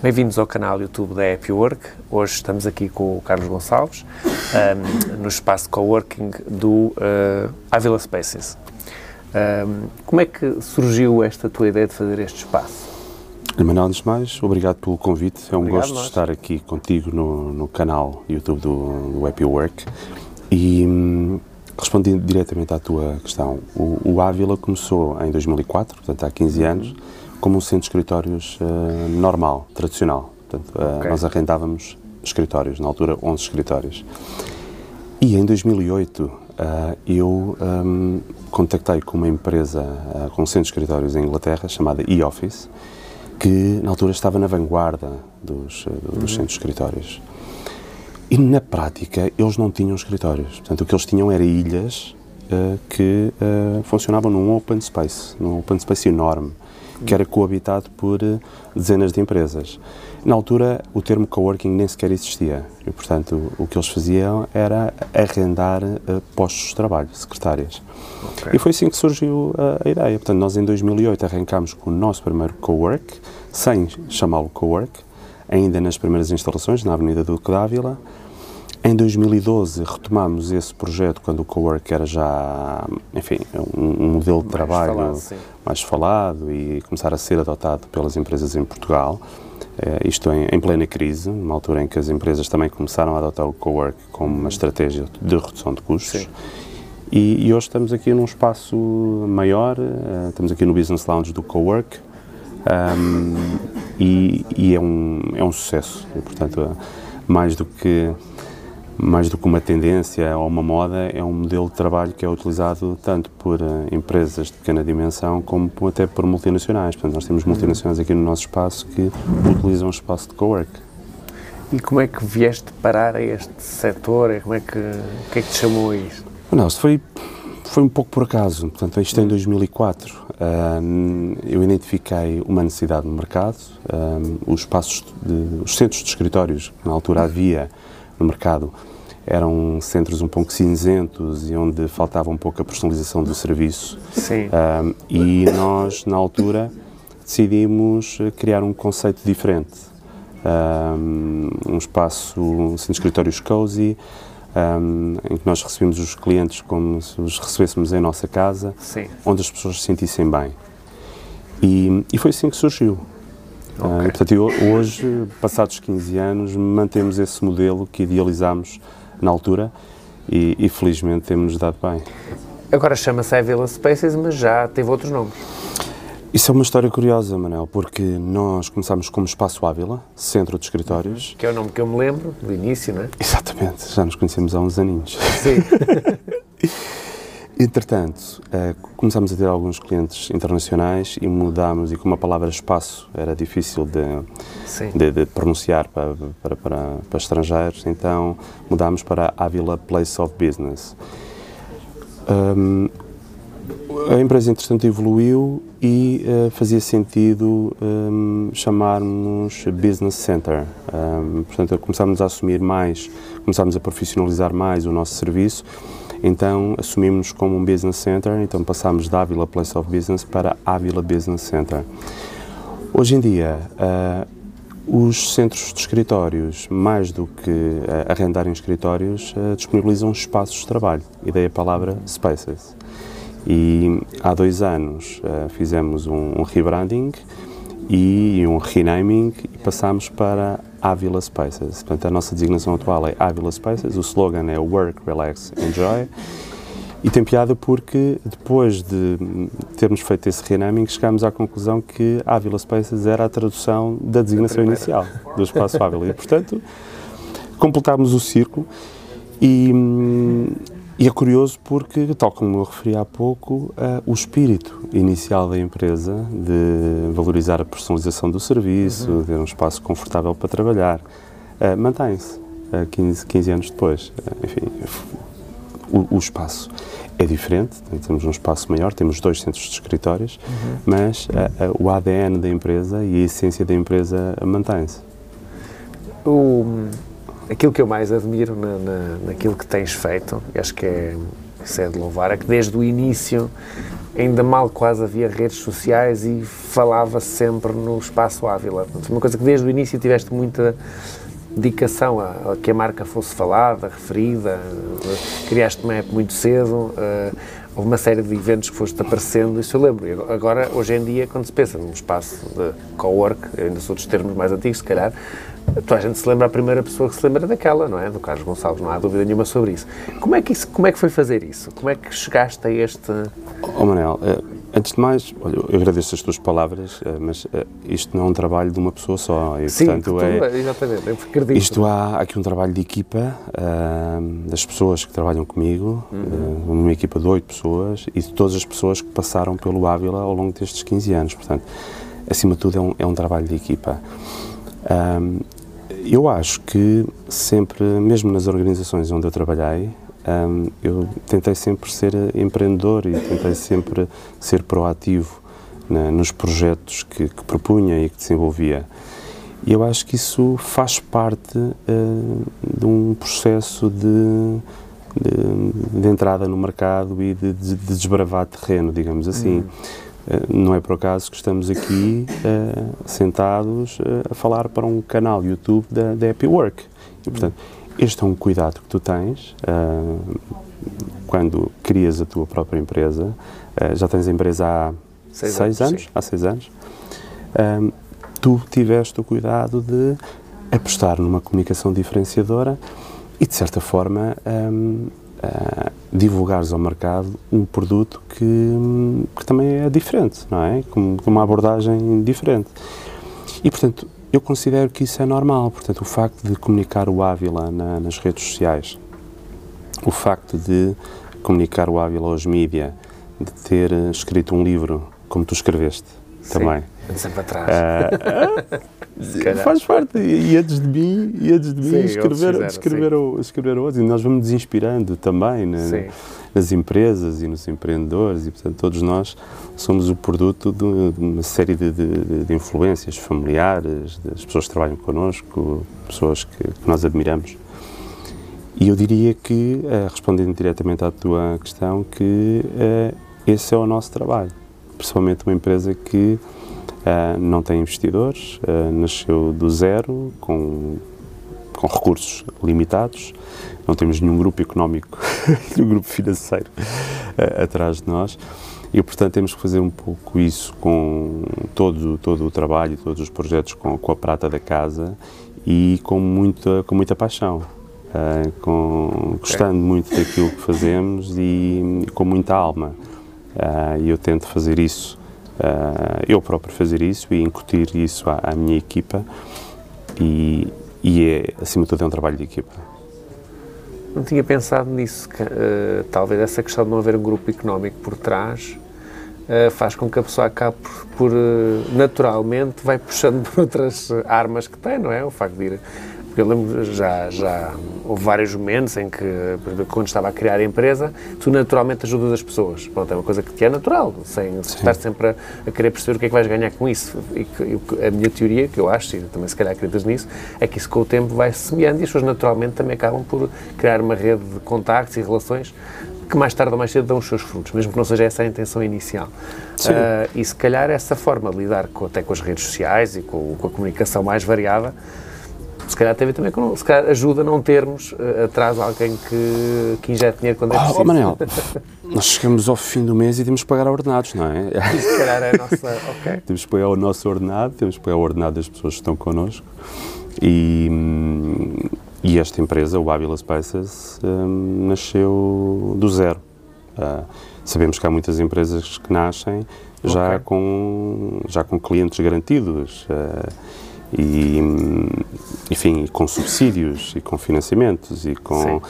Bem-vindos ao canal YouTube da Happy Work. Hoje estamos aqui com o Carlos Gonçalves, um, no espaço coworking do uh, Avila Spaces. Um, como é que surgiu esta tua ideia de fazer este espaço? Manuel, antes de mais, obrigado pelo convite. É um obrigado gosto de estar aqui contigo no, no canal YouTube do, do Happy Work. E hum, respondendo diretamente à tua questão, o, o Ávila começou em 2004, portanto há 15 anos, como um centro de escritórios uh, normal, tradicional. Portanto, uh, okay. Nós arrendávamos escritórios, na altura 11 escritórios. E em 2008 uh, eh, eu um, contactei com uma empresa com um centro de escritórios em Inglaterra chamada eOffice, que na altura estava na vanguarda dos, dos uhum. centros de escritórios. E na prática eles não tinham escritórios. Portanto, o que eles tinham era ilhas que funcionavam num open space, num open space enorme que era coabitado por eh, dezenas de empresas. Na altura, o termo coworking nem sequer existia e, portanto, o que eles faziam era arrendar uh, postos de trabalho, secretárias. Okay. E foi assim que surgiu uh, a ideia. Portanto, nós em 2008 arrancámos com o nosso primeiro cowork, sem chamá-lo cowork, ainda nas primeiras instalações, na Avenida Duque d'Ávila. Em 2012 retomamos esse projeto quando o cowork era já, enfim, um, modelo de mais trabalho falado, mais falado e começar a ser adotado pelas empresas em Portugal. Eh, isto em, em, plena crise, numa altura em que as empresas também começaram a adotar o cowork como uma estratégia de redução de custos. E, e, hoje estamos aqui num espaço maior, uh, estamos aqui no Business Lounge do cowork um, e, e, é, um, é um sucesso. E, portanto, mais do que mais do que uma tendência ou uma moda, é um modelo de trabalho que é utilizado tanto por uh, empresas de pequena dimensão como até por multinacionais. Portanto, nós temos multinacionais aqui no nosso espaço que utilizam o espaço de cowork. E como é que vieste parar a este setor? Como é que, o que é que te chamou a isso? Não, foi, foi um pouco por acaso. Portanto, isto em 2004. Uh, eu identifiquei uma necessidade no mercado. Uh, os espaços, de, os centros de escritórios que na altura havia no mercado eram centros um pouco cinzentos e onde faltava um pouco a personalização do serviço. Sim. Um, e nós, na altura, decidimos criar um conceito diferente. Um, um espaço, um centro de escritórios cozy, um, em que nós recebemos os clientes como se os recebêssemos em nossa casa, Sim. onde as pessoas se sentissem bem. E, e foi assim que surgiu. Okay. Uh, portanto, hoje, passados 15 anos, mantemos esse modelo que idealizámos na altura e, e felizmente temos dado bem. Agora chama-se Avila Spaces, mas já teve outros nomes. Isso é uma história curiosa, Manel, porque nós começámos como Espaço Ávila, centro de escritórios. Que é o nome que eu me lembro do início, não é? Exatamente, já nos conhecemos há uns aninhos. Sim. Entretanto, uh, começámos a ter alguns clientes internacionais e mudámos, e como a palavra espaço era difícil de, de, de pronunciar para, para, para, para, estrangeiros, então mudámos para Avila Place of Business. Um, a empresa, entretanto, evoluiu e uh, fazia sentido um, chamarmos Business Center. Um, portanto, começámos a assumir mais, começámos a profissionalizar mais o nosso serviço então assumimos como um business center, então passámos da Avila Place of Business para Avila Business Center. Hoje em dia, uh, os centros de escritórios, mais do que uh, arrendarem escritórios, uh, disponibilizam espaços de trabalho, e daí a palavra spaces. E há dois anos fizemos um, um rebranding e um renaming e passámos para Avila Spaces. Portanto, a nossa designação atual é Avila Spaces, o slogan é Work, Relax, Enjoy. E tem piada porque depois de termos feito esse renaming, chegámos à conclusão que Avila Spaces era a tradução da designação inicial do espaço Avila. E, portanto, completámos o círculo e, e é curioso porque, tal como eu referi há pouco, uh, o espírito inicial da empresa de valorizar a personalização do serviço, uhum. ter um espaço confortável para trabalhar, uh, mantém-se uh, 15, 15 anos depois. Uh, enfim, o, o, espaço é diferente, temos um espaço maior, temos dois centros de escritórios, uhum. mas o ADN da empresa e a essência da empresa mantém-se. O aquilo que eu mais admiro na, na, naquilo que tens feito, acho que é isso é de louvar, é que desde o início ainda mal quase havia redes sociais e falava -se sempre no espaço Ávila. Uma coisa que desde o início tiveste muita dedicação a, a, que a marca fosse falada, referida, criaste uma app muito cedo, uh, houve uma série de eventos que foste aparecendo, isso eu lembro. Agora, hoje em dia, quando se pensa num espaço de co-work, ainda sou dos termos mais antigos, se calhar, toda a gente se lembra, a primeira pessoa que se lembra daquela, não é? Do Carlos Gonçalves, não há dúvida nenhuma sobre isso. Como é que, isso, como é que foi fazer isso? Como é que chegaste a este... Oh, Manel, uh, antes de mais, olha, eu agradeço as tuas palavras, uh, mas uh, isto não é um trabalho de uma pessoa só. E, Sim, portanto, é, exatamente, eu acredito. Isto há aqui um trabalho de equipa, das pessoas que trabalham comigo, uhum. uma equipa de oito pessoas e de todas as pessoas que passaram pelo Ávila ao longo destes 15 anos. Portanto, acima de tudo, é um, é um trabalho de equipa. Eu acho que sempre, mesmo nas organizações onde eu trabalhei, um, eu tentei sempre ser empreendedor e tentei sempre ser proativo nos projetos que, que, propunha e que desenvolvia. E eu acho que isso faz parte uh, de um processo de, de, de, entrada no mercado e de, de desbravar terreno, digamos assim. Uhum. Eh, não é por acaso que estamos aqui uh, sentados a falar para um canal YouTube da, da Happy Work. E, portanto, este é um cuidado que tu tens uh, quando crias a tua própria empresa. já tens a empresa há seis, seis anos, anos há seis anos. tu tiveste o cuidado de apostar numa comunicação diferenciadora e, de certa forma, um, uh, divulgares ao mercado um produto que, que, também é diferente, não é? Com, com uma abordagem diferente. E, portanto, eu considero que isso é normal. Portanto, o facto de comunicar o Ávila na, nas redes sociais, o facto de comunicar o Ávila aos mídia, de ter escrito um livro como tu escreveste Sim, também. Sempre atrás. Uh, Faz parte. E antes de mim, e antes de mim sim, escrever, escrever, o, escrever outros. E nós vamos nos inspirando também né, nas empresas e nos empreendedores. E, portanto, todos nós somos o produto de uma série de, de, de influências familiares, das pessoas que trabalham connosco, pessoas que, que nós admiramos. E eu diria que, eh, respondendo diretamente à tua questão, que uh, esse é o nosso trabalho. Principalmente uma empresa que Uh, não tem investidores, nasceu do zero, com, com recursos limitados, não temos nenhum grupo económico, nenhum grupo financeiro uh, atrás de nós e, portanto, temos que fazer um pouco isso com todo, todo o trabalho, todos os projetos com, com a prata da casa e com muita, com muita paixão. com, gostando muito daquilo que fazemos e, com muita alma. E eu tento fazer isso uh, eu próprio fazer isso e incutir isso à, à minha equipa e, e, é, acima de tudo, é um trabalho de equipa. Não tinha pensado nisso, que, uh, talvez essa questão de não haver um grupo económico por trás uh, faz com que a pessoa acabe por, por naturalmente, vai puxando por outras armas que tem, não é? O facto de ir eu lembro, já, já houve vários momentos em que, quando estava a criar a empresa, tu naturalmente ajudas as pessoas. Pronto, é uma coisa que te é natural, sem Sim. estar sempre a, a, querer perceber o que é que vais ganhar com isso. E que, a minha teoria, que eu acho, e também se calhar acreditas nisso, é que isso com o tempo vai se semeando e as pessoas naturalmente também acabam por criar uma rede de contactos e relações que mais tarde ou mais cedo dão os seus frutos, mesmo que não seja essa a intenção inicial. Uh, e se calhar essa forma de lidar com, até com as redes sociais e com, com a comunicação mais variada se calhar teve também com, se calhar ajuda a não termos uh, atrás alguém que, que injete dinheiro quando é preciso. Oh, Manel, nós chegamos ao fim do mês e temos que pagar ordenados, não é? se calhar é a nossa. Ok. Temos que pagar o nosso ordenado, temos que pagar o ordenado das pessoas que estão connosco e. E esta empresa, o Avila Spices, um, nasceu do zero. Uh, sabemos que há muitas empresas que nascem já, okay. com, já com clientes garantidos. Uh, e, enfim, com subsídios e com financiamentos e com... Sim.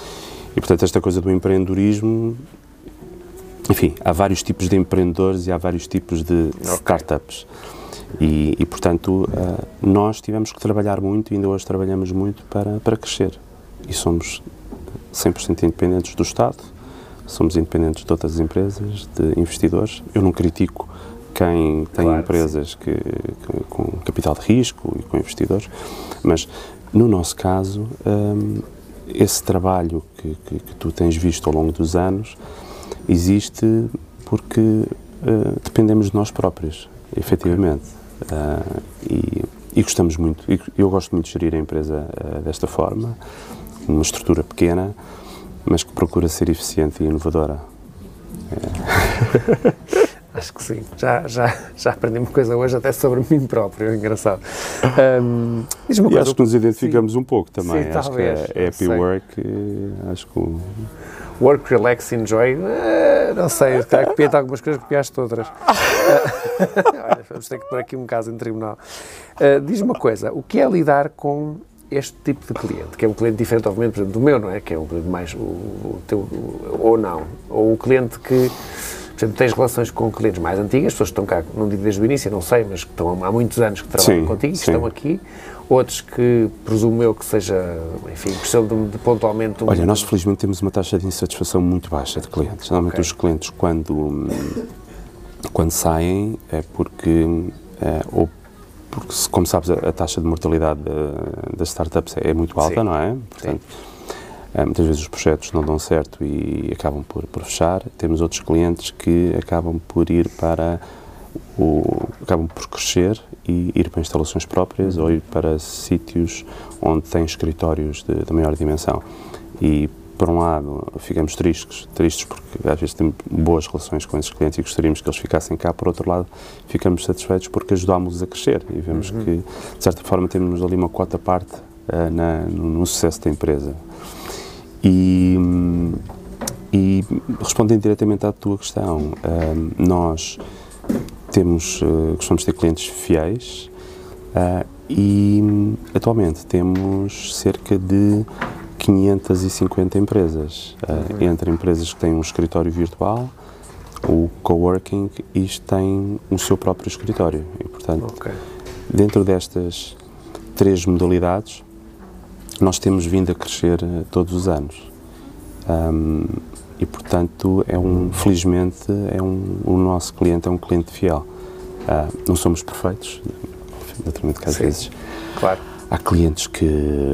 E, portanto, esta coisa do empreendedorismo, enfim, há vários tipos de empreendedores e há vários tipos de okay. startups. E, e, portanto, uh, nós tivemos que trabalhar muito e ainda hoje trabalhamos muito para, para crescer. E somos 100% independentes do Estado, somos independentes de outras empresas, de investidores. Eu não critico quem tem claro, empresas que, que, com capital de risco e com investidores, mas no nosso caso, um, esse trabalho que, que, que, tu tens visto ao longo dos anos existe porque uh, dependemos de nós próprios, efetivamente. Uh, e, e, gostamos muito, eu gosto muito de gerir a empresa uh, desta forma, uma estrutura pequena, mas que procura ser eficiente e inovadora. É. Acho que sim. Já, já, já aprendi uma coisa hoje até sobre mim próprio, é engraçado. Um, e acho que nos identificamos sim. um pouco também. Sim, acho talvez, que é happy work, acho que... Work, relax, enjoy, uh, não sei, copiei algumas coisas, copiaste outras. Olha, vamos ter que pôr aqui um caso em tribunal. Uh, Diz-me uma coisa, o que é lidar com este tipo de cliente, que é um cliente diferente, obviamente, por exemplo, do meu, não é? Que é um cliente mais, o, o teu, ou não, ou o cliente que por exemplo, tens relações com clientes mais antigas, pessoas que estão cá, não digo desde o início, não sei, mas que estão há muitos anos que trabalham sim, contigo, que sim. estão aqui. Outros que, presumo eu, que seja, enfim, precisam de, de pontualmente... Um... Olha, nós felizmente temos uma taxa de insatisfação muito baixa de clientes. Normalmente okay. os clientes, quando, quando saem, é porque, é, ou porque, como sabes, a, a taxa de mortalidade das startups é muito alta, sim. não é? Portanto, eh, muitas vezes os projetos não dão certo e acabam por, por fechar. Temos outros clientes que acabam por ir para o, acabam por crescer e ir para instalações próprias ou ir para sítios onde têm escritórios de, de maior dimensão. E, por um lado, ficamos tristes, tristes porque às vezes temos boas relações com esses clientes e gostaríamos que eles ficassem cá. Por outro lado, ficamos satisfeitos porque ajudámos-los a crescer e vemos uhum. que, de certa forma, temos ali uma quota parte uh, na, no, no sucesso da empresa. E, e respondendo diretamente à tua questão, uh, nós temos, uh, gostamos de ter clientes fiéis uh, e atualmente temos cerca de 550 empresas, uh, entre empresas que têm um escritório virtual, o coworking e têm o seu próprio escritório. E, portanto, okay. dentro destas três modalidades, nós temos vindo a crescer eh, todos os anos. Um, e, portanto, é um, felizmente, é um, o nosso cliente é um cliente fiel. Uh, não somos perfeitos, naturalmente que às Sim, vezes claro. há clientes que,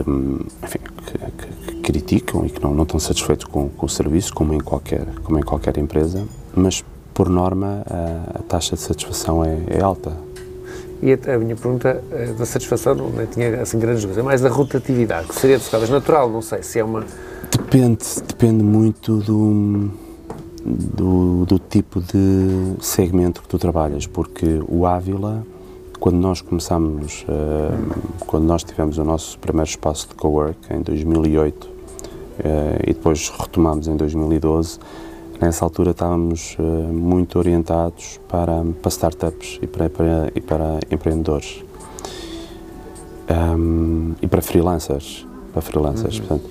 hum, enfim, que, que, criticam e que não, não estão satisfeitos com, com, o serviço, como em qualquer, como em qualquer empresa, mas, por norma, a, a taxa de satisfação é, é alta. E a, a minha pergunta eh, da satisfação não, tinha assim grandes dúvidas, é mais da rotatividade, que seria talvez natural, não sei se é uma. Depende, depende muito do, do, do, tipo de segmento que tu trabalhas, porque o Ávila, quando nós começámos, uh, quando nós tivemos o nosso primeiro espaço de cowork em 2008 uh, eh, e depois retomámos em 2012, Nessa altura estávamos uh, muito orientados para, para startups e para, para, e para empreendedores um, e para freelancers, para freelancers, uhum. portanto,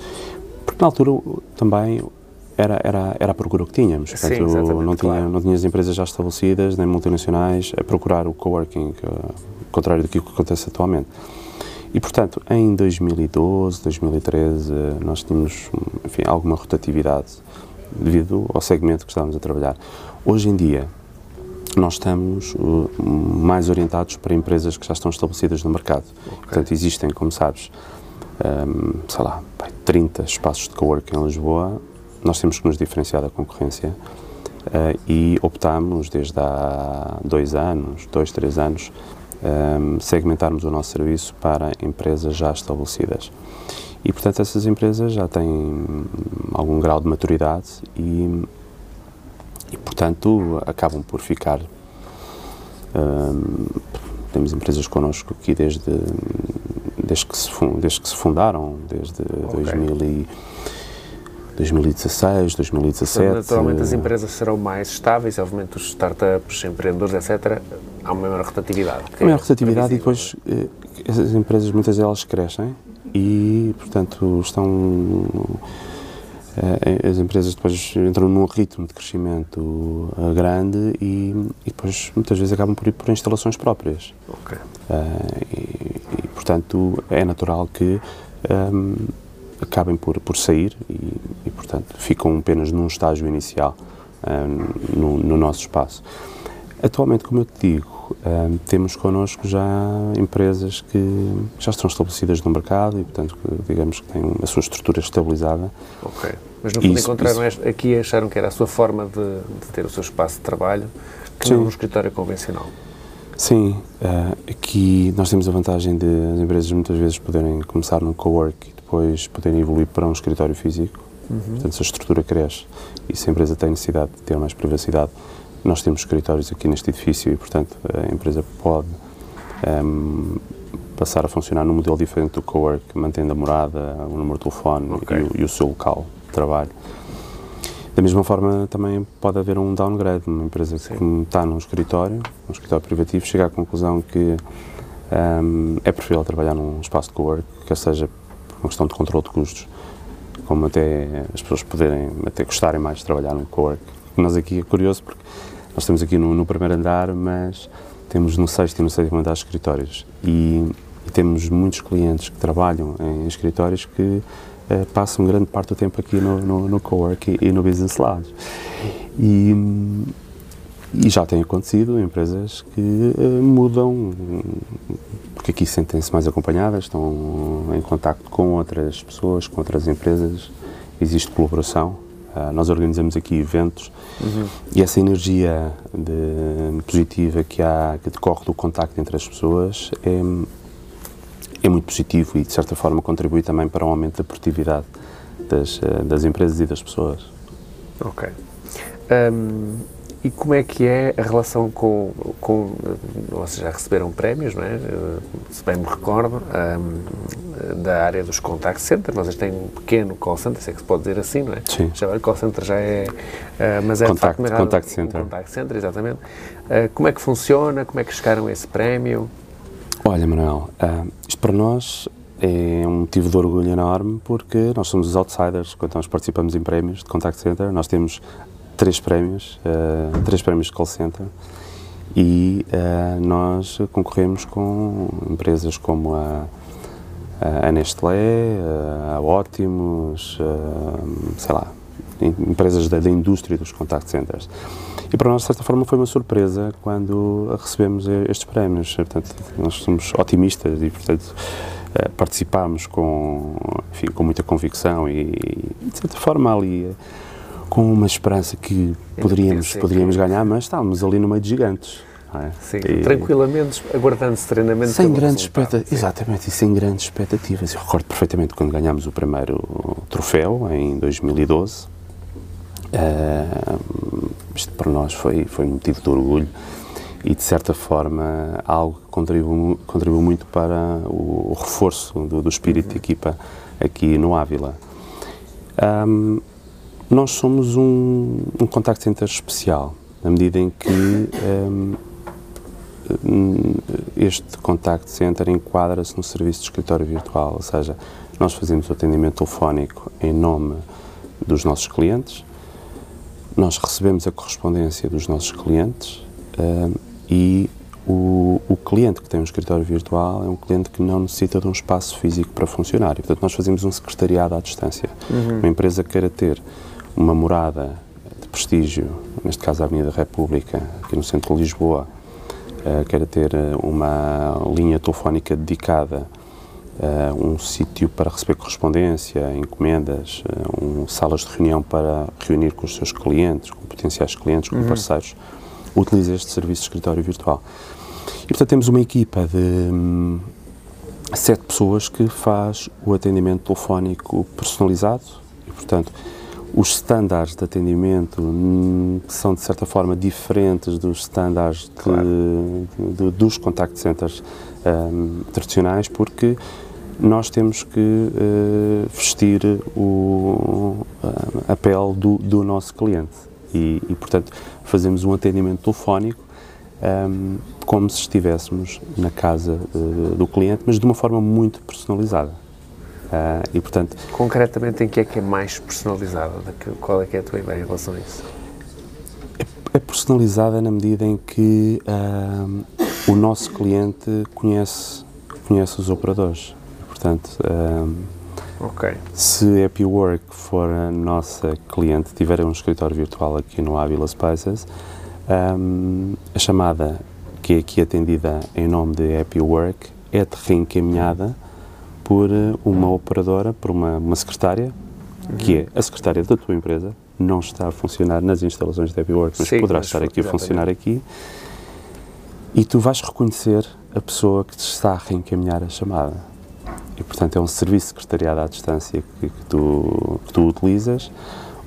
porque na altura também era, era, era a procura que tínhamos, portanto, Sim, não, tinha, claro. não tinha as empresas já estabelecidas, nem multinacionais, a procurar o coworking, uh, contrário do que acontece atualmente. E, portanto, em 2012, 2013, nós tínhamos, enfim, alguma rotatividade devido ao segmento que estávamos a trabalhar. Hoje em dia, nós estamos uh, mais orientados para empresas que já estão estabelecidas no mercado. Okay. Portanto, existem, como sabes, um, sei lá, 30 espaços de coworking em Lisboa. Nós temos que nos diferenciar da concorrência uh, e optamos, desde há dois anos, dois, três anos, um, segmentarmos o nosso serviço para empresas já estabelecidas. E, portanto, essas empresas já têm algum grau de maturidade e, e portanto, acabam por ficar. Hum, temos empresas connosco aqui desde, desde, que, se, desde que se fundaram, desde okay. 2000 e, 2016, 2017. Então, naturalmente as empresas serão mais estáveis, obviamente os startups, empreendedores, etc., há uma maior rotatividade. Há maior rotatividade e depois eh, essas empresas, muitas delas crescem e, portanto, estão. Eh, as empresas depois entram num ritmo de crescimento eh, grande e, e depois muitas vezes acabam por ir por instalações próprias. Ok. Uh, e, e, portanto, é natural que um, acabem por, por sair e, e, portanto, ficam apenas num estágio inicial um, no, no, nosso espaço. Atualmente, como eu te digo, um, temos connosco já empresas que já estão estabelecidas no mercado e, portanto, que, digamos que têm a sua estrutura estabilizada. Ok. Mas no fundo isso, encontraram isso. aqui acharam que era a sua forma de, de, ter o seu espaço de trabalho, que Sim. não um escritório convencional. Sim, uh, aqui nós temos a vantagem de as empresas muitas vezes poderem começar no co-work e depois poderem evoluir para um escritório físico. Uhum. Portanto, se a estrutura cresce e se a empresa tem necessidade de ter mais privacidade, nós temos escritórios aqui neste edifício e, portanto, a empresa pode um, passar a funcionar num modelo diferente do co-work, mantendo a morada, o número de telefone okay. e, o, e, o, seu local de trabalho. Da mesma forma, também pode haver um downgrade. Uma empresa Sim. que está num escritório, um escritório privativo, chega à conclusão que um, é preferível trabalhar num espaço de co-work, quer seja por uma questão de controle de custos, como até as pessoas poderem até gostarem mais de trabalhar num co-work. Nós aqui é curioso porque nós estamos aqui no, no, primeiro andar, mas temos no sexto e no sétimo andar escritórios. E, e temos muitos clientes que trabalham em escritórios que uh, passam grande parte do tempo aqui no, no, no Cowork e, e, no Business Labs. E, e já tem acontecido empresas que uh, mudam, porque aqui sentem-se mais acompanhadas, estão em contato com outras pessoas, com outras empresas, existe colaboração Uh, nós organizamos aqui eventos uhum. e essa energia de, positiva que há, que decorre do contacto entre as pessoas é, é muito positivo e de certa forma contribui também para o aumento da produtividade das, uh, das empresas e das pessoas. Ok. Um, e como é que é a relação com, com vocês já receberam prémios, não é? Se bem me recordo, um, da área dos contact centers, vocês têm um pequeno call center, sei que se pode dizer assim, não é? Sim. Já o call center já é, uh, mas é contact, de facto contact center. Um contact center, exatamente. Uh, como é que funciona? Como é que chegaram a esse prémio? Olha, Manuel, uh, isto para nós é um motivo de orgulho enorme porque nós somos os outsiders quando nós participamos em prémios de contact center. Nós temos três prémios, uh, três prémios de call center e uh, nós concorremos com empresas como a, a Nestlé, a Ótimos, sei lá, empresas da, da, indústria dos contact centers. E para nós, de certa forma, foi uma surpresa quando recebemos estes prémios. Portanto, nós somos otimistas e, portanto, participámos com, enfim, com muita convicção e, de certa forma, ali com uma esperança que poderíamos, poderíamos ganhar, mas estávamos ali no meio de gigantes. É? Sim, e, tranquilamente, aguardando serenamente. Sem grandes expectativas, exatamente, e sem grandes expectativas. Eu recordo perfeitamente quando ganhámos o primeiro troféu, em 2012. Uh, eh, isto para nós foi, foi um motivo de orgulho e, de certa forma, algo que contribuiu, contribuiu muito para o, o reforço do, do espírito uhum. de equipa aqui no Ávila. Um, nós somos um, um contact center especial, na medida em que um, este contact center enquadra-se no serviço de escritório virtual, ou seja, nós fazemos o atendimento telefónico em nome dos nossos clientes, nós recebemos a correspondência dos nossos clientes um, e o, o, cliente que tem um escritório virtual é um cliente que não necessita de um espaço físico para funcionar. E, portanto, nós fazemos um secretariado à distância. Uhum. Uma empresa queira ter uma morada de prestígio, neste caso a Avenida República, aqui no centro de Lisboa, uh, queira ter eh, uma linha telefónica dedicada, uh, um sítio para receber correspondência, encomendas, um, salas de reunião para reunir com os seus clientes, com potenciais clientes, com uhum. parceiros, utiliza este serviço de escritório virtual. E, portanto, temos uma equipa de hum, sete pessoas que faz o atendimento telefónico personalizado e, portanto, os estándares de atendimento hum, são, de certa forma, diferentes dos estándares claro. de, de, dos contact centers um, tradicionais, porque nós temos que uh, vestir o, a pele do, do nosso cliente e, e, portanto, fazemos um atendimento telefónico um, como se estivéssemos na casa uh, do cliente, mas de uma forma muito personalizada. Uh, e, portanto... Concretamente, em que é que é mais personalizada? Qual é que é a tua ideia em relação a isso? É, é personalizada na medida em que uh, o nosso cliente conhece, conhece os operadores. Portanto, uh, okay. se a Happy Work for a nossa cliente, tiver um escritório virtual aqui no Avila Spaces, um, a chamada que é aqui atendida em nome de Happy Work, é reencaminhada por eh, uma operadora, por uma, uma secretária, que é a secretária da tua empresa, não está a funcionar nas instalações de Happy Work, mas Sim, poderá mas estar aqui a funcionar aqui, e tu vais reconhecer a pessoa que te está a reencaminhar a chamada. E, portanto, é um serviço secretariado à distância que, que, tu, que tu utilizas,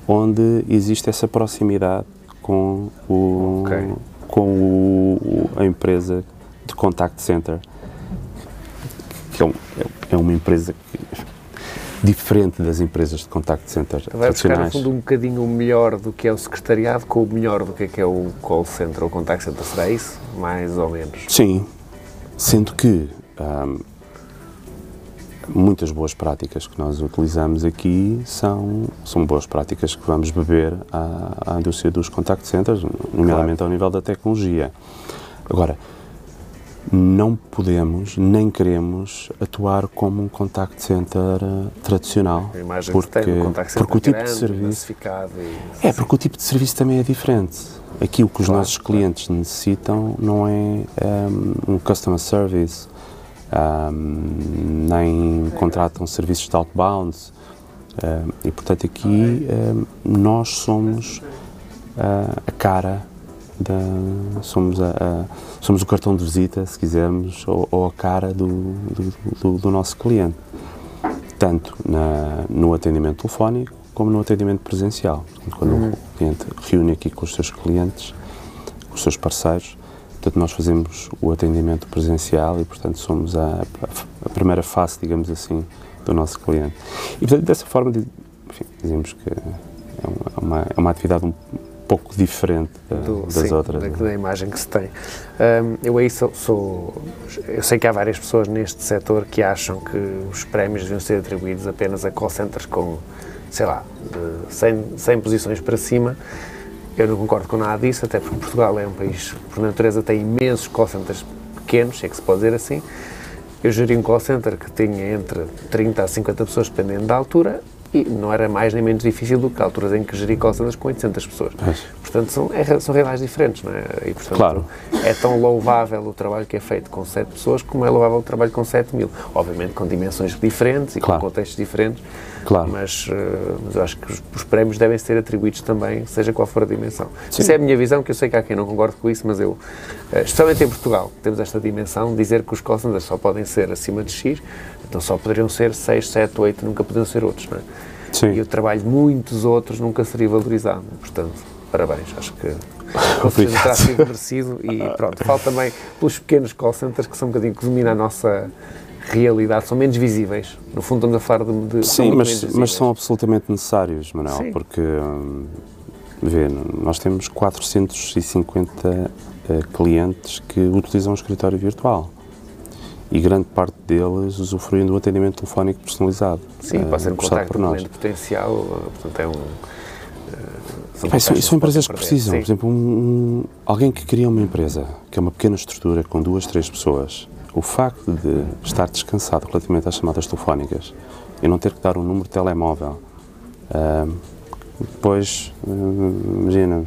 onde existe essa proximidade com, o, okay. com o, a empresa de contact center, que é, um, é uma empresa que, diferente das empresas de contact center Vai buscar, no fundo, um bocadinho o melhor do que é o secretariado com o melhor do que é, que é o call center ou contact center, será isso? Mais ou menos? Sim, sendo que hum, muitas boas práticas que nós utilizamos aqui são, são boas práticas que vamos beber à, à indústria dos contact centers, nomeadamente claro. ao nível da tecnologia. Agora, não podemos nem queremos atuar como um contact center uh, tradicional. Porque, que tem, um contact center porque o tipo grande, de serviço e, é porque o tipo de serviço também é diferente. Aqui o que os claro, nossos clientes claro. necessitam não é um, um customer service um, nem contratam serviços de outbound. Um, e, portanto, aqui nós somos uh, a cara, da, somos, a, a, somos o cartão de visita, se quisermos, ou, ou a cara do, do, do, do, nosso cliente, tanto na, no atendimento telefónico como no atendimento presencial. Quando uhum. o cliente reúne aqui com os seus clientes, com os seus parceiros, Portanto, nós fazemos o atendimento presencial e, portanto, somos a, a primeira face, digamos assim, do nosso cliente. E, portanto, dessa forma, enfim, dizemos que é uma, é uma atividade um pouco diferente da, do, das sim, outras. Da, da, imagem que se tem. Um, eu aí sou, sou, Eu sei que há várias pessoas neste setor que acham que os prémios deviam ser atribuídos apenas a call centers com, sei lá, de 100, 100 posições para cima eu não concordo com nada disso, até porque Portugal é um país, por natureza, tem imensos call centers pequenos, é que se pode dizer assim. Eu geri um call center que tinha entre 30 a 50 pessoas, dependendo da altura, e não era mais nem menos difícil do que alturas em que geri call centers com 800 pessoas. Mas... Portanto, são, é, são realidades diferentes, não é? E, portanto, claro. é tão louvável o trabalho que é feito com 7 pessoas como é louvável o trabalho com 7 mil. Obviamente com dimensões diferentes e claro. com contextos diferentes, Claro. Mas, uh, mas eu acho que os, os, prémios devem ser atribuídos também, seja qual for a dimensão. Sim. Isso é a minha visão, que eu sei que há quem não concorde com isso, mas eu, uh, especialmente em Portugal, temos esta dimensão, dizer que os call só podem ser acima de X, então só poderiam ser 6, 7, 8, nunca poderiam ser outros, não é? Sim. E o trabalho de muitos outros nunca seria valorizado, portanto, parabéns, acho que certeza terá sido merecido e pronto, falo também pelos pequenos call centers que são um bocadinho que dominam a nossa realidade, são menos visíveis. No fundo, estamos a falar de. de Sim, mas, mas são absolutamente necessários, Manuel, Sim. porque. Hum, vê, nós temos 450 uh, eh, clientes que utilizam o escritório virtual e grande parte deles usufruem do atendimento telefónico personalizado. Sim, uh, pode ser um contacto por nós. potencial, portanto é um... Uh, são, são, são empresas que precisam, Sim. por exemplo, um, um, alguém que cria uma empresa, que é uma pequena estrutura com duas, três pessoas, o facto de estar descansado relativamente às chamadas telefónicas e não ter que dar um número de telemóvel, uh, depois, uh, imagina,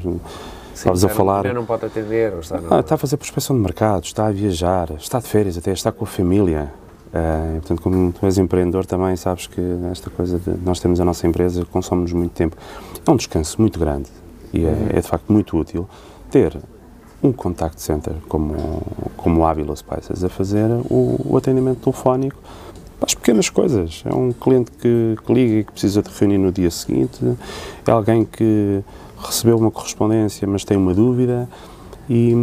estavas a falar. não pode atender, ou está, ah, está a fazer prospecção de mercado, está a viajar, está de férias, até está com a família. Uh, portanto, como tu és empreendedor também, sabes que esta coisa de nós temos a nossa empresa, consome-nos muito tempo. É um descanso muito grande e é, uhum. é de facto muito útil ter um contact center como, como o Avila Spices a fazer o, o, atendimento telefónico para as pequenas coisas. É um cliente que, que liga e que precisa de reunir no dia seguinte, é alguém que recebeu uma correspondência mas tem uma dúvida e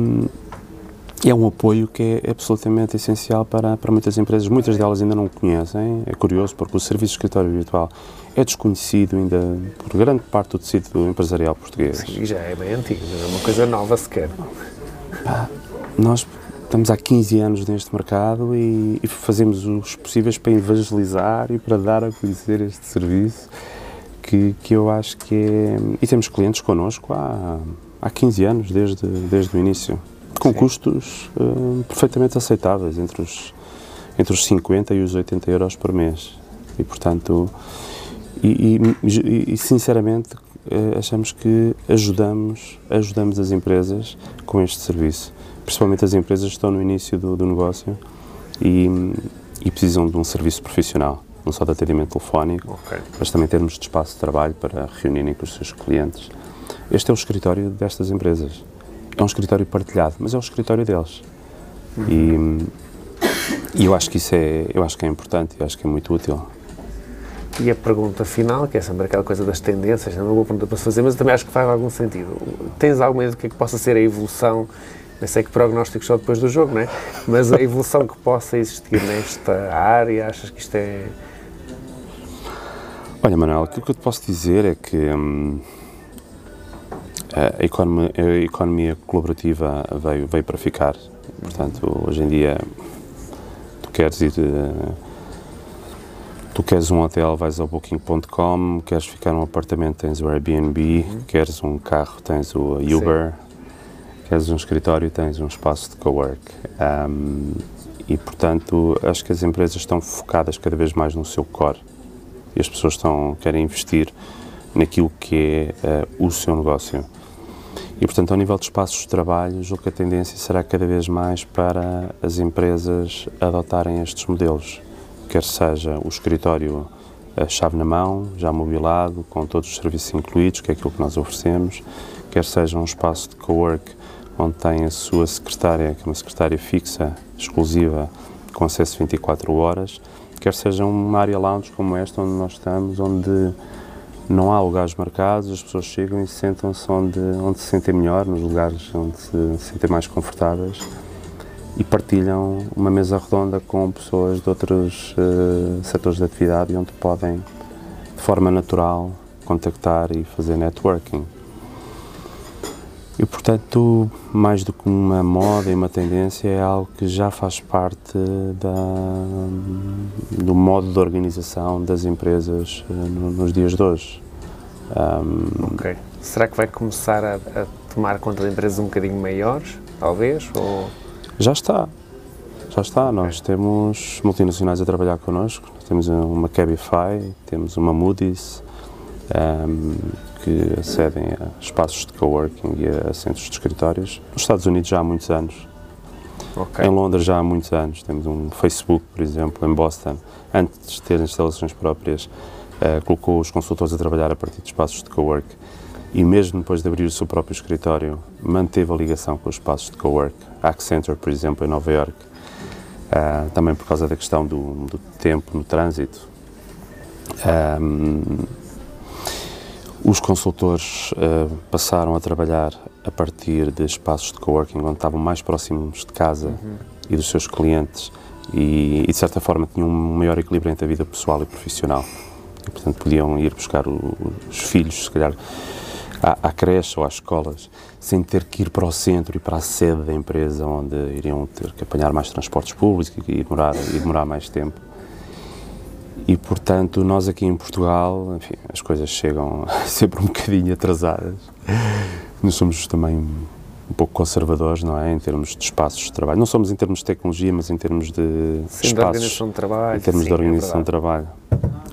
é um apoio que é absolutamente essencial para, para muitas empresas. Muitas delas ainda não conhecem. É curioso porque o serviço de escritório virtual é desconhecido ainda por grande parte do tecido empresarial português. Sim, já é bem antigo, não é uma coisa nova sequer. Pá, nós estamos há 15 anos neste mercado e, e, fazemos os possíveis para evangelizar e para dar a conhecer este serviço que, que eu acho que é... E temos clientes connosco há, há 15 anos, desde, desde o início, com Sim. custos uh, perfeitamente aceitáveis, entre os, entre os 50 e os 80 euros por mês. E, portanto, e, e, e sinceramente eh, achamos que ajudamos, ajudamos as empresas com este serviço. principalmente as empresas que estão no início do, do negócio e, e, precisam de um serviço profissional, não só de atendimento telefónico, okay. mas também termos de espaço de trabalho para reunirem com os seus clientes. Este é o escritório destas empresas. É um escritório partilhado, mas é o escritório deles. Uhum. E, e eu acho que isso é, eu acho que é importante, eu acho que é muito útil. E a pergunta final, que é sempre aquela coisa das tendências, não é uma boa pergunta para se fazer, mas também acho que faz algum sentido. Tens alguma ideia do que é que possa ser a evolução eu sei que prognósticos só depois do jogo, não é? Mas a evolução que possa existir nesta área, achas que isto é. Olha, Manuel, aquilo que eu te posso dizer é que hum, a, economia, a, economia, colaborativa veio, veio para ficar. Portanto, hoje em dia, tu queres ir. Tu queres um hotel, vais ao booking.com, queres ficar num apartamento, tens o Airbnb, uhum. queres um carro, tens o Uber. Sim queres um escritório, tens um espaço de cowork. Um, e, portanto, acho que as empresas estão focadas cada vez mais no seu core. E as pessoas estão, querem investir naquilo que é uh, o seu negócio. E, portanto, ao nível de espaços de trabalho, julgo que a tendência será cada vez mais para as empresas adotarem estes modelos. Quer seja o escritório a chave na mão, já mobilado, com todos os serviços incluídos, que é aquilo que nós oferecemos, quer seja um espaço de cowork onde tem a sua secretária, que é uma secretária fixa, exclusiva, com acesso 24 horas, quer seja uma área lounge como esta onde nós estamos, onde não há lugares marcados, as pessoas chegam e sentam-se onde, onde se sentem melhor, nos lugares onde se sentem mais confortáveis e partilham uma mesa redonda com pessoas de outros uh, setores de atividade onde podem, de forma natural, contactar e fazer networking. E, portanto, mais do que uma moda e uma tendência, é algo que já faz parte da, do modo de organização das empresas uh, nos dias de hoje. Um, ok. Será que vai começar a, a, tomar conta de empresas um bocadinho maiores, talvez? Ou... Já está. Já está. Nós temos multinacionais a trabalhar connosco. Temos uma Cabify, temos uma Moody's. Um, que acedem a espaços de coworking e a centros de escritórios. Nos Estados Unidos já há muitos anos. Okay. Em Londres já há muitos anos. Temos um Facebook, por exemplo, em Boston, antes de ter instalações próprias, uh, colocou os consultores a trabalhar a partir de espaços de cowork e mesmo depois de abrir o seu próprio escritório, manteve a ligação com os espaços de cowork. Accenture, por exemplo, em Nova York, uh, também por causa da questão do, do tempo no trânsito. Um, os consultores uh, passaram a trabalhar a partir de espaços de coworking onde estavam mais próximos de casa uhum. e dos seus clientes e, e, de certa forma tinham um maior equilíbrio entre a vida pessoal e profissional. E, portanto, podiam ir buscar o, os filhos, se calhar, à, à creche ou às escolas, sem ter que ir para o centro e para a sede da empresa, onde iriam ter que apanhar mais transportes públicos e demorar, e demorar mais tempo. E, portanto, nós aqui em Portugal, enfim, as coisas chegam sempre um bocadinho atrasadas. Nós somos também um pouco conservadores, não é? Em termos de espaços de trabalho. Não somos em termos de tecnologia, mas em termos de sim, espaços. De organização de trabalho. Em termos sim, de organização é de trabalho.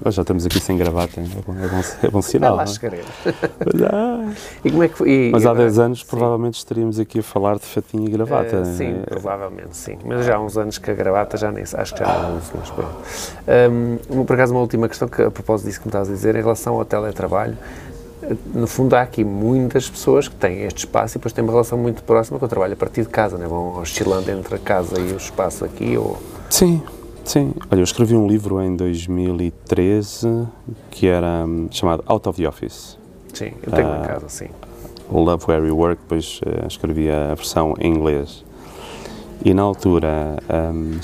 Hoje já estamos aqui sem gravata, é bom, é bom, é bom sinal. lá é? chegaremos. e como é que foi? E, mas há 10 anos sim. provavelmente estaríamos aqui a falar de fatinho e gravata. Uh, sim, é, provavelmente sim. Mas já há uns anos que a gravata já nem acho que já não uso, mas pronto. Um, por acaso, uma última questão que a propósito disso que me estás a dizer, em relação ao teletrabalho, no fundo há aqui muitas pessoas que têm este espaço e depois têm uma relação muito próxima com o trabalho a partir de casa, né? vão oscilando entre a casa e o espaço aqui ou... Sim, sim. Olha, eu escrevi um livro em 2013 que era um, chamado Out of the Office. Sim, eu tenho uh, em casa, sim. Love Where You Work, depois uh, escrevi a versão em inglês. E na altura um,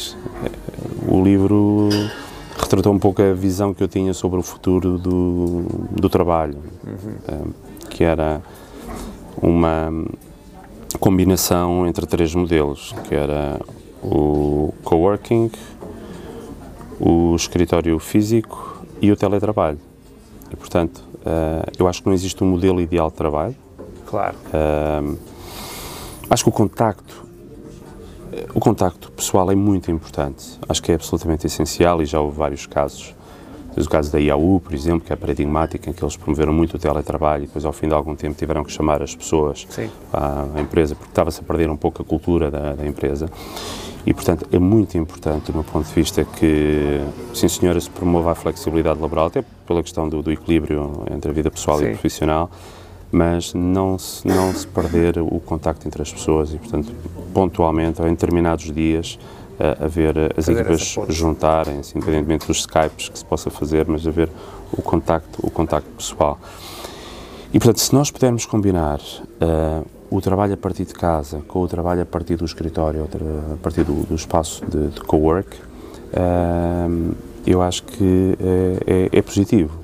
o livro retratou um pouco a visão que eu tinha sobre o futuro do, do trabalho, uhum. Eh, que era uma combinação entre três modelos, que era o coworking, o escritório físico e o teletrabalho. E, portanto, uh, eu acho que não existe um modelo ideal de trabalho. Claro. Uh, acho que o contacto o contacto pessoal é muito importante, acho que é absolutamente essencial e já houve vários casos Tens o caso da IAU, por exemplo, que é paradigmática, em que eles promoveram muito o teletrabalho e depois, ao fim de algum tempo, tiveram que chamar as pessoas à, à, empresa, porque estava-se a perder um pouco a cultura da, da, empresa. E, portanto, é muito importante, do meu ponto de vista, que, sim senhora, se promova a flexibilidade laboral, até pela questão do, do equilíbrio entre a vida pessoal sim. e profissional, mas não se, não se perder o contacto entre as pessoas e, portanto, pontualmente, ou em determinados dias, a, ver as fazer equipas juntarem-se, independentemente dos Skypes que se possa fazer, mas haver o contacto, o contacto pessoal. E, portanto, se nós pudermos combinar uh, o trabalho a partir de casa com o trabalho a partir do escritório, a partir do, do espaço de, de co-work, uh, eu acho que é, é, é positivo.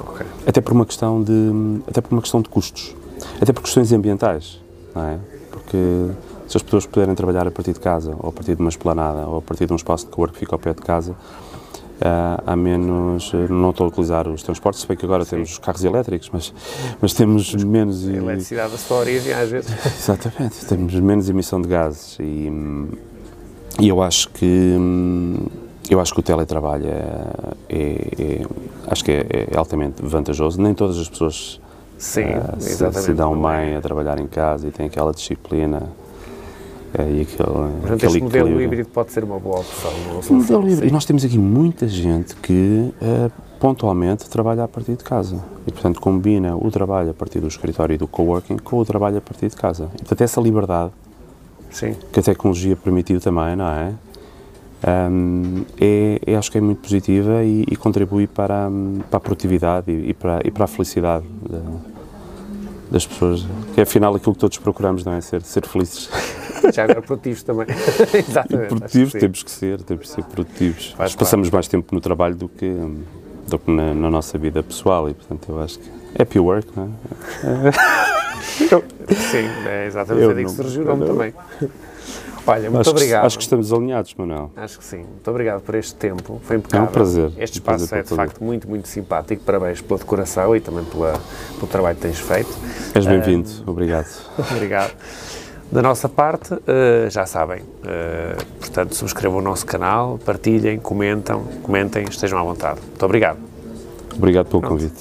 Okay. Até por uma questão de até por uma questão de custos, até por questões ambientais, não é? Porque se as pessoas puderem trabalhar a partir de casa, ou a partir de uma esplanada, ou a partir de um espaço de co-work que fica ao pé de casa, há menos, uh, não estou a utilizar os transportes, se bem que agora Sim. temos carros elétricos, mas, mas temos menos... A eletricidade da sua origem às vezes. Exatamente, temos menos emissão de gases e, e eu acho que eu acho que o teletrabalho é, é, é acho que é, é, altamente vantajoso, nem todas as pessoas Sim, uh, se, se, dão bem a trabalhar em casa e têm aquela disciplina e aquele, Portanto, aquele este modelo híbrido pode ser uma boa opção. Modelo híbrido. E nós temos aqui muita gente que uh, pontualmente trabalha a partir de casa e, portanto, combina o trabalho a partir do escritório e do coworking com o trabalho a partir de casa. E, portanto, essa liberdade Sim. que a tecnologia permitiu também, não é? Um, é, é, acho que é muito positiva e, e contribui para, para a produtividade e, e, para, e para a felicidade das pessoas, que é afinal aquilo que todos procuramos, não é? Ser, ser felizes. Já agora produtivos também. Exatamente. produtivos, que temos que ser, temos que ser produtivos. Faz Passamos mais tempo no trabalho do que, do que na, na, nossa vida pessoal e, portanto, eu acho que happy work, não é? Sim, é exatamente eu que surgiu o nome também. Olha, muito acho obrigado. Que, acho que estamos alinhados, Manuel. Acho que sim. Muito obrigado por este tempo. Foi impecável. É um prazer. Este espaço prazer é, de facto, muito, muito simpático. Parabéns pela decoração e também pela, pelo trabalho que tens feito. És bem-vindo. Uh, obrigado. obrigado. Da nossa parte, uh, já sabem, uh, portanto, subscrevam o nosso canal, partilhem, comentam, comentem, estejam à vontade. Muito obrigado. Obrigado pelo Pronto. convite.